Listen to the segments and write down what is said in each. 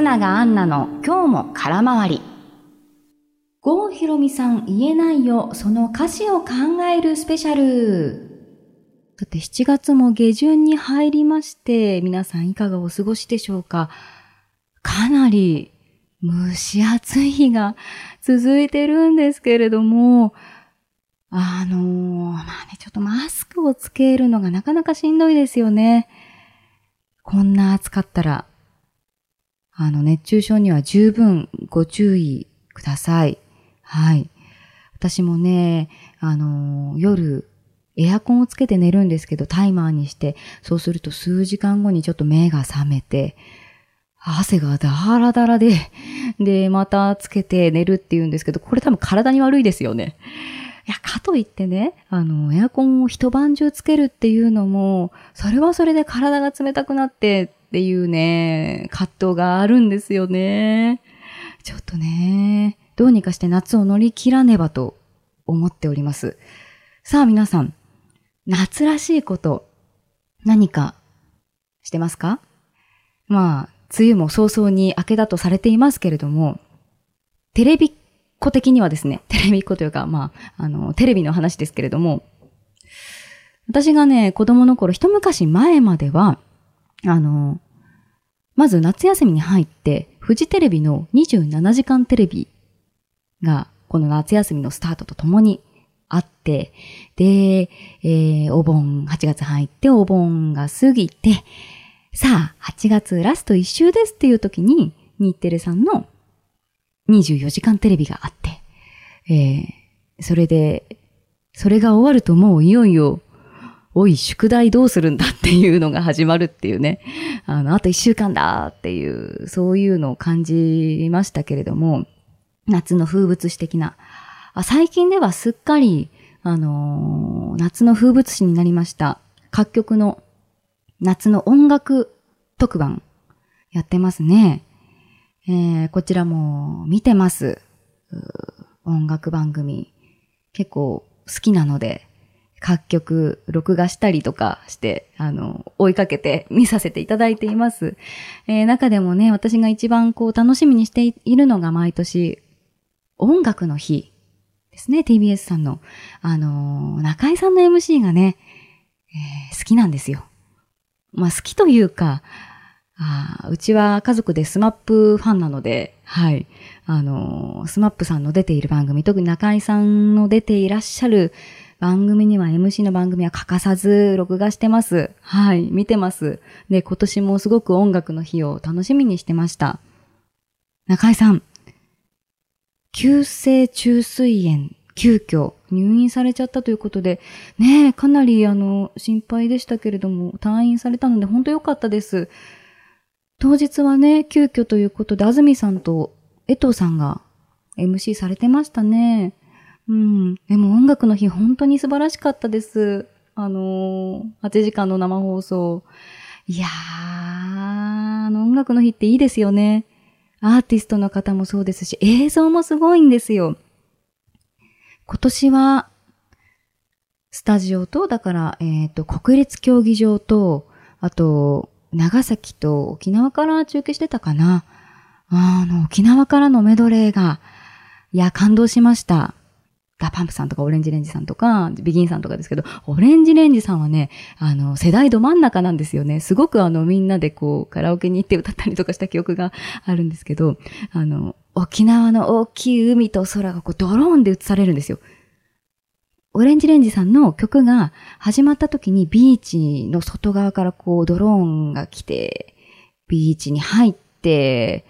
松永アンナの今日も空回り。郷ひろみさん言えないよ、その歌詞を考えるスペシャル。さて7月も下旬に入りまして、皆さんいかがお過ごしでしょうか？かなり蒸し暑い日が続いてるんですけれども、あのー、まあね、ちょっとマスクをつけるのがなかなかしんどいですよね。こんな暑かったら、あの、熱中症には十分ご注意ください。はい。私もね、あの、夜、エアコンをつけて寝るんですけど、タイマーにして、そうすると数時間後にちょっと目が覚めて、汗がダラダラで、で、またつけて寝るって言うんですけど、これ多分体に悪いですよね。いや、かといってね、あの、エアコンを一晩中つけるっていうのも、それはそれで体が冷たくなってっていうね、葛藤があるんですよね。ちょっとね、どうにかして夏を乗り切らねばと思っております。さあ皆さん、夏らしいこと何かしてますか？まあ、梅雨も早々に明けだとされていますけれども、テレビっ子的にはですね、テレビっ子というか、まあ、あの、テレビの話ですけれども、私がね、子供の頃、一昔前までは、あの、まず夏休みに入って、フジテレビの27時間テレビが、この夏休みのスタートとともにあって、で、えー、お盆、8月入ってお盆が過ぎて、さあ、8月ラスト1週ですっていう時に、日テレさんの24時間テレビがあって、えー、それで、それが終わるともういよいよ、おい、宿題どうするんだっていうのが始まるっていうね。あの、あと一週間だっていう、そういうのを感じましたけれども、夏の風物詩的な。あ最近ではすっかり、あのー、夏の風物詩になりました。各局の夏の音楽特番やってますね。えー、こちらも見てます。音楽番組。結構好きなので、各曲録画したりとかして、あの、追いかけて 見させていただいています。えー、中でもね、私が一番こう楽しみにしているのが毎年、音楽の日ですね、TBS さんの。あのー、中井さんの MC がね、えー、好きなんですよ。まあ好きというか、あうちは家族でスマップファンなので、はい。あの、スマップさんの出ている番組、特に中井さんの出ていらっしゃる番組には MC の番組は欠かさず録画してます。はい。見てます。で、今年もすごく音楽の日を楽しみにしてました。中井さん、急性虫垂炎、急遽入院されちゃったということで、ねえ、かなりあの、心配でしたけれども、退院されたので本当良かったです。当日はね、急遽ということで、安住さんと江藤さんが MC されてましたね。うん。でも音楽の日本当に素晴らしかったです。あのー、8時間の生放送。いやー、あの音楽の日っていいですよね。アーティストの方もそうですし、映像もすごいんですよ。今年は、スタジオと、だから、えっ、ー、と、国立競技場と、あと、長崎と沖縄から中継してたかな。あの、沖縄からのメドレーが、いや、感動しました。 DA PUMP さんとか ORANGE RANGE さんとか、 BEGIN さんとかですけど、 ORANGE RANGE さんはね、あの、世代ど真ん中なんですよね。すごくあの、みんなでこう、カラオケに行って歌ったりとかした記憶があるんですけど、あの、沖縄の大きい海と空がこう、ドローンで映されるんですよ。オレンジレンジさんの曲が始まった時にビーチの外側からこうドローンが来て、ビーチに入って、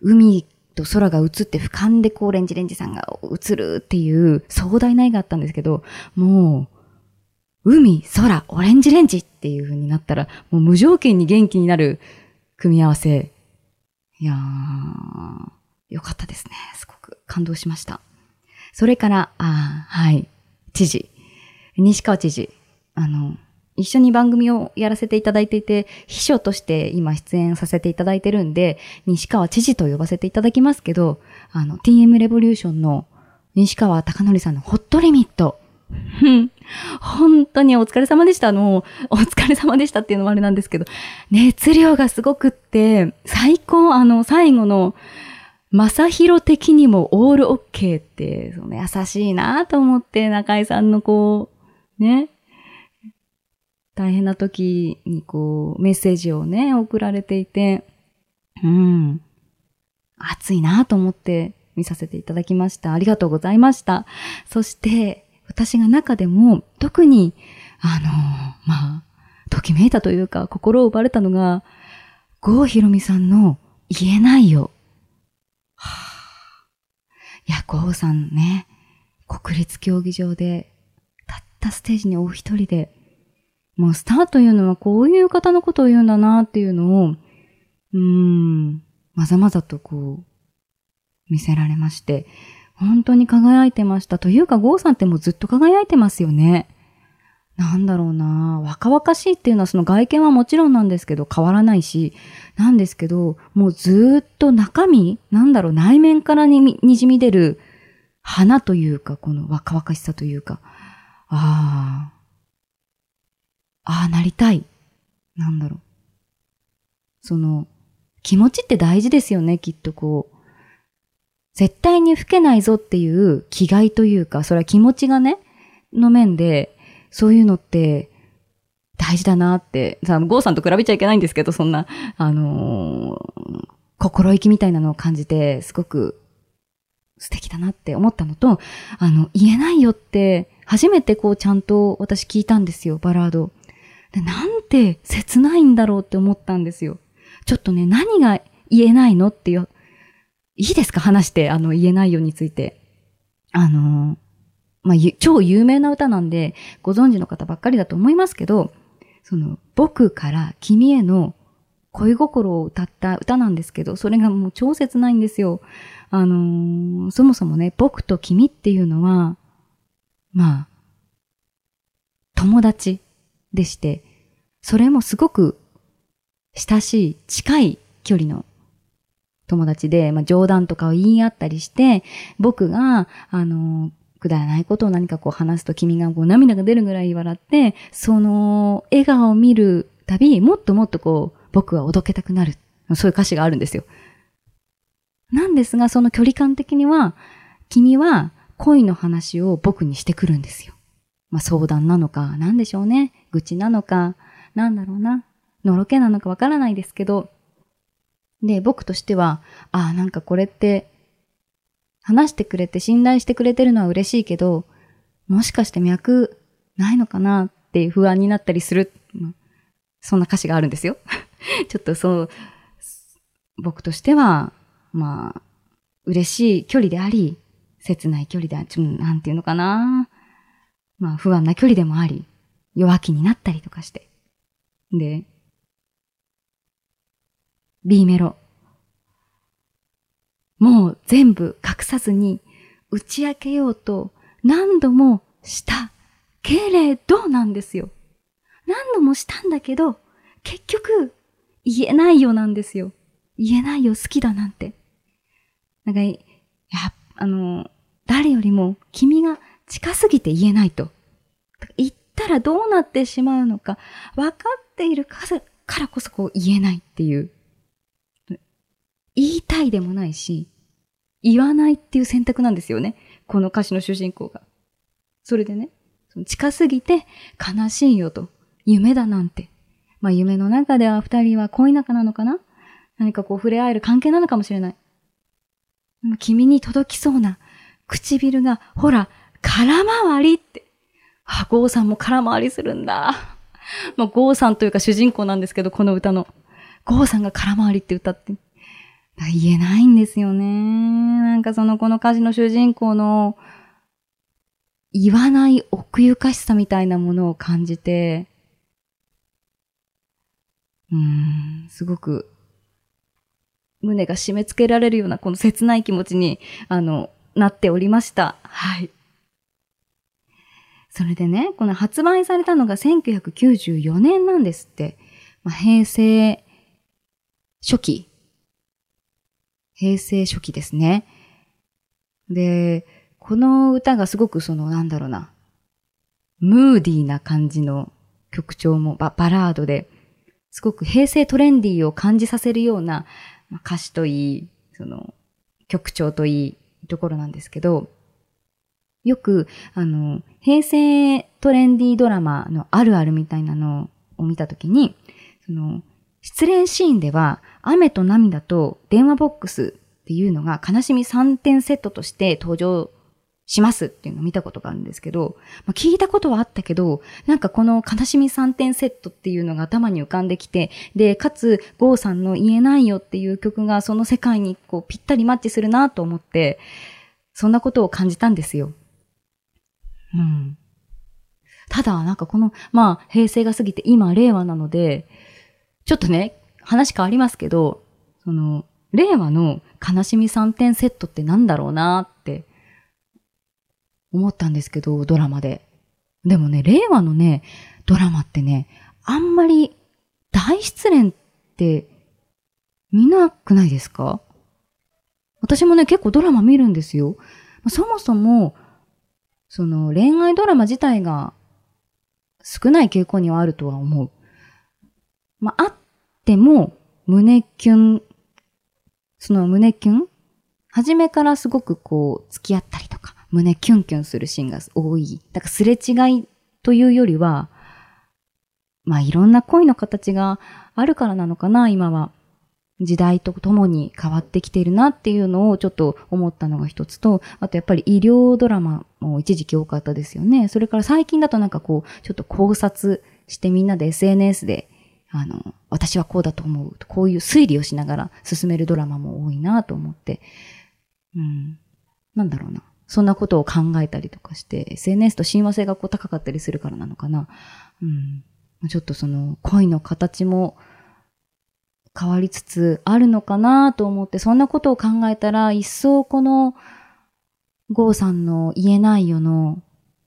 海と空が映って俯瞰でこうレンジレンジさんが映るっていう壮大な絵があったんですけど、もう、海、空、オレンジレンジっていう風になったら、もう無条件に元気になる組み合わせ。いやー、よかったですね。すごく感動しました。それから、あはい。知事、西川知事、あの、一緒に番組をやらせていただいていて、秘書として今出演させていただいてるんで、西川知事と呼ばせていただきますけど、あの、TM レボリューションの西川貴則さんのホットリミット。本当にお疲れ様でした。あの、お疲れ様でしたっていうのもあれなんですけど、熱量がすごくって、最高、あの、最後の、まさひろ的にもオールオッケーって、その優しいなと思って、中井さんのこう、ね、大変な時にこう、メッセージをね、送られていて、うん、熱いなと思って見させていただきました。ありがとうございました。そして、私が中でも特に、あの、まあ、ときめいたというか、心を奪われたのが、郷ひろみさんの言えないよ。はあ、いや、郷さんね、国立競技場で、たったステージにお一人で、もうスターというのはこういう方のことを言うんだなっていうのを、うーん、まざまざとこう、見せられまして、本当に輝いてました。というか、ゴーさんってもうずっと輝いてますよね。なんだろうな若々しいっていうのはその外見はもちろんなんですけど変わらないし、なんですけど、もうずっと中身なんだろう内面からににじみ出る花というか、この若々しさというか、ああ、ああなりたい。なんだろう。その、気持ちって大事ですよね、きっとこう。絶対に老けないぞっていう気概というか、それは気持ちがね、の面で、そういうのって大事だなって、さあ、ゴーさんと比べちゃいけないんですけど、そんな、あのー、心意気みたいなのを感じて、すごく素敵だなって思ったのと、あの、言えないよって、初めてこうちゃんと私聞いたんですよ、バラード。でなんて切ないんだろうって思ったんですよ。ちょっとね、何が言えないのっていういいですか？話して、あの、言えないよについて。あの、まあ、超有名な歌なんで、ご存知の方ばっかりだと思いますけど、その、僕から君への恋心を歌った歌なんですけど、それがもう超切ないんですよ。あのー、そもそもね、僕と君っていうのは、まあ、友達でして、それもすごく親しい、近い距離の友達で、まあ、冗談とかを言い合ったりして、僕が、あの、くだらないことを何かこう話すと君がこう涙が出るぐらい笑って、その笑顔を見るたび、もっともっとこう、僕はおどけたくなる。そういう歌詞があるんですよ。なんですが、その距離感的には、君は恋の話を僕にしてくるんですよ。まあ相談なのか、なんでしょうね。愚痴なのか、なんだろうな。のろけなのかわからないですけど、で、僕としては、ああ、なんかこれって、話してくれて信頼してくれてるのは嬉しいけど、もしかして脈ないのかなっていう不安になったりする。そんな歌詞があるんですよ。ちょっとそう、僕としては、まあ、嬉しい距離であり、切ない距離であり、ちょなんていうのかな。まあ、不安な距離でもあり、弱気になったりとかして。で、B メロ。もう全部隠さずに打ち明けようと何度もしたけれどなんですよ。何度もしたんだけど、結局言えないよなんですよ。言えないよ好きだなんて。なんか、や、あの、誰よりも君が近すぎて言えないと。言ったらどうなってしまうのか分かっているからこそこう言えないっていう。言いたいでもないし、言わないっていう選択なんですよね。この歌詞の主人公が。それでね、近すぎて悲しいよと。夢だなんて。まあ夢の中では二人は恋仲なのかな？何かこう触れ合える関係なのかもしれない。君に届きそうな唇が、ほら、空回りって。あ、ゴーさんも空回りするんだ。まあ、ゴーさんというか主人公なんですけど、この歌の。ゴーさんが空回りって歌って。言えないんですよね。なんかそのこの歌詞の主人公の言わない奥ゆかしさみたいなものを感じて、うん、すごく胸が締め付けられるようなこの切ない気持ちに、あの、なっておりました。はい。それでね、この発売されたのが1994年なんですって。まあ、平成初期平成初期ですね。で、この歌がすごくその、なんだろうな、ムーディーな感じの曲調もババラードで、すごく平成トレンディーを感じさせるような歌詞といい、その曲調といいところなんですけど、よく、あの、平成トレンディードラマのあるあるみたいなのを見たときに、その、失恋シーンでは、雨と涙と電話ボックスっていうのが悲しみ3点セットとして登場しますっていうのを見たことがあるんですけど、まあ、聞いたことはあったけど、なんかこの悲しみ3点セットっていうのが頭に浮かんできて、で、かつ、ゴーさんの言えないよっていう曲がその世界にこうぴったりマッチするなと思って、そんなことを感じたんですよ。うん。ただ、なんかこの、まあ、平成が過ぎて今、令和なので、ちょっとね、話変わりますけど、その、令和の悲しみ3点セットってなんだろうなって思ったんですけど、ドラマで。でもね、令和のね、ドラマってね、あんまり大失恋って見なくないですか？私もね、結構ドラマ見るんですよ。そもそも、その恋愛ドラマ自体が少ない傾向にはあるとは思う。まあ、あっても、胸キュン、その胸キュン初めからすごくこう、付き合ったりとか、胸キュンキュンするシーンが多い。だからすれ違いというよりは、まあいろんな恋の形があるからなのかな、今は。時代とともに変わってきているなっていうのをちょっと思ったのが一つと、あとやっぱり医療ドラマも一時期多かったですよね。それから最近だとなんかこう、ちょっと考察してみんなで SNS で、あの、私はこうだと思う。こういう推理をしながら進めるドラマも多いなと思って、うん。なんだろうな。そんなことを考えたりとかして、SNS と親和性がこう高かったりするからなのかな。うん。ちょっとその恋の形も変わりつつあるのかなと思って、そんなことを考えたら、一層このゴーさんの言えないよの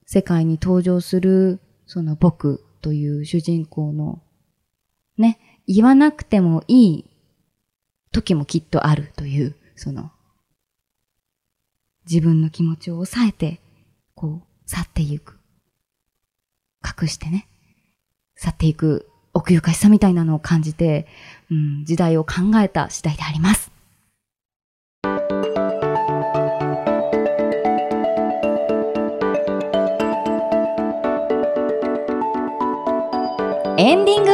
世界に登場する、その僕という主人公の、ね、言わなくてもいい時もきっとあるという、その自分の気持ちを抑えて、こう、去っていく。隠してね。去っていく奥ゆかしさみたいなのを感じて、うん、時代を考えた次第であります。エンディング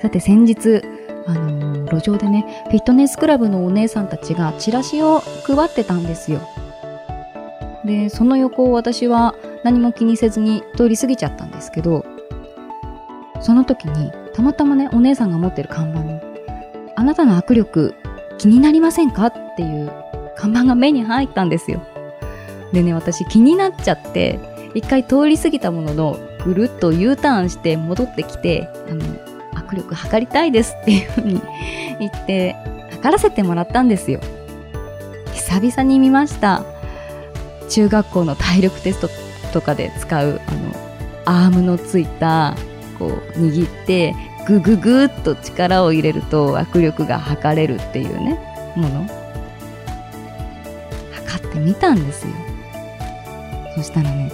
さて先日、あの路上でね、フィットネスクラブのお姉さんたちがチラシを配ってたんですよ。で、その横を私は何も気にせずに通り過ぎちゃったんですけど、その時にたまたまね、お姉さんが持ってる看板に、あなたの握力気になりませんか？っていう看板が目に入ったんですよ。でね、私気になっちゃって、一回通り過ぎたものの、ぐるっと U ターンして戻ってきて、あの、握力測りたいですっていうふうに言って測らせてもらったんですよ。久々に見ました。中学校の体力テストとかで使うあのアームのついたこう握ってグググっと力を入れると握力が測れるっていうねもの。測ってみたんですよ。そしたらね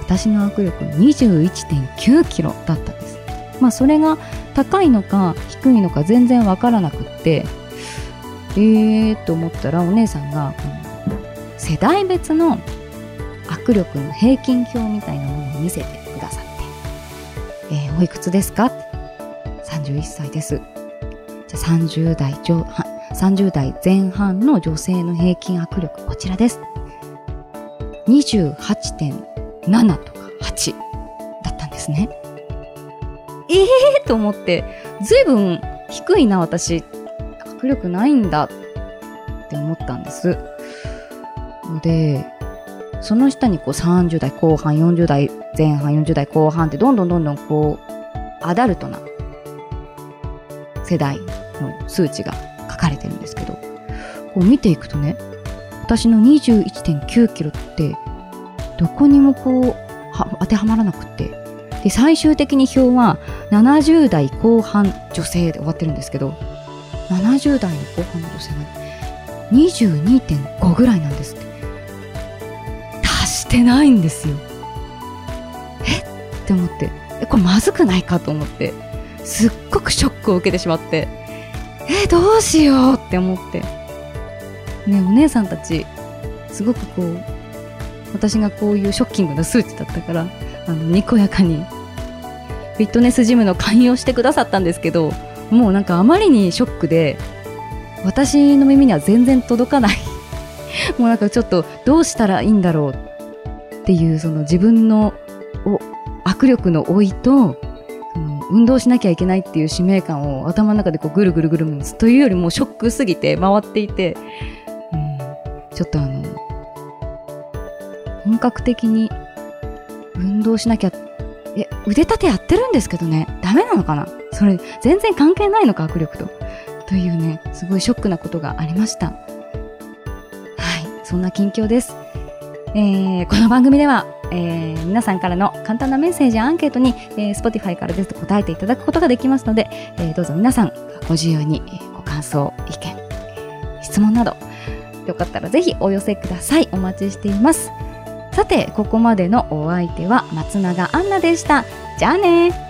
私の握力21.9キロだったんです。まあそれが高いのか低いのか全然わからなくってえーと思ったらお姉さんが、世代別の握力の平均表みたいなものを見せて、えー、おいくつですか ?31 歳です。じゃ30代上、30代前半の女性の平均握力こちらです。28.7とか8だったんですね。ええー、と思って、ずいぶん低いな、私。握力ないんだって思ったんです。ので、その下にこう30代後半、40代前半、40代後半ってどんどんどんどんこう、アダルトな世代の数値が書かれてるんですけど、こう見ていくとね、私の21.9キロって、どこにもこう、当てはまらなくて、で最終的に表は70代後半女性で終わってるんですけど70代の後半の女性が22.5ぐらいなんです。してないんですよ。え？って思って。これまずくないかと思って。すっごくショックを受けてしまって。え、どうしようって思って。ねお姉さんたちすごくこう私がこういうショッキングな数値だったからあのにこやかにフィットネスジムの勧誘をしてくださったんですけどもうなんかあまりにショックで私の耳には全然届かない。もうなんかちょっとどうしたらいいんだろうっていうその自分の握力の老いと運動しなきゃいけないっていう使命感を頭の中でこうぐるぐるぐるというよりもショックすぎて回っていて、うん、ちょっとあの本格的に運動しなきゃえ腕立てやってるんですけどね。ダメなのかな？それ全然関係ないのか握力と。というねすごいショックなことがありました。はい。そんな近況です、えー、この番組ではえー、皆さんからの簡単なメッセージやアンケートに、えー、Spotify からですと答えていただくことができますので、えー、どうぞ皆さんご自由にご感想、意見、質問などよかったらぜひお寄せください。お待ちしています。さて、ここまでのお相手は松永アンナでした。じゃあね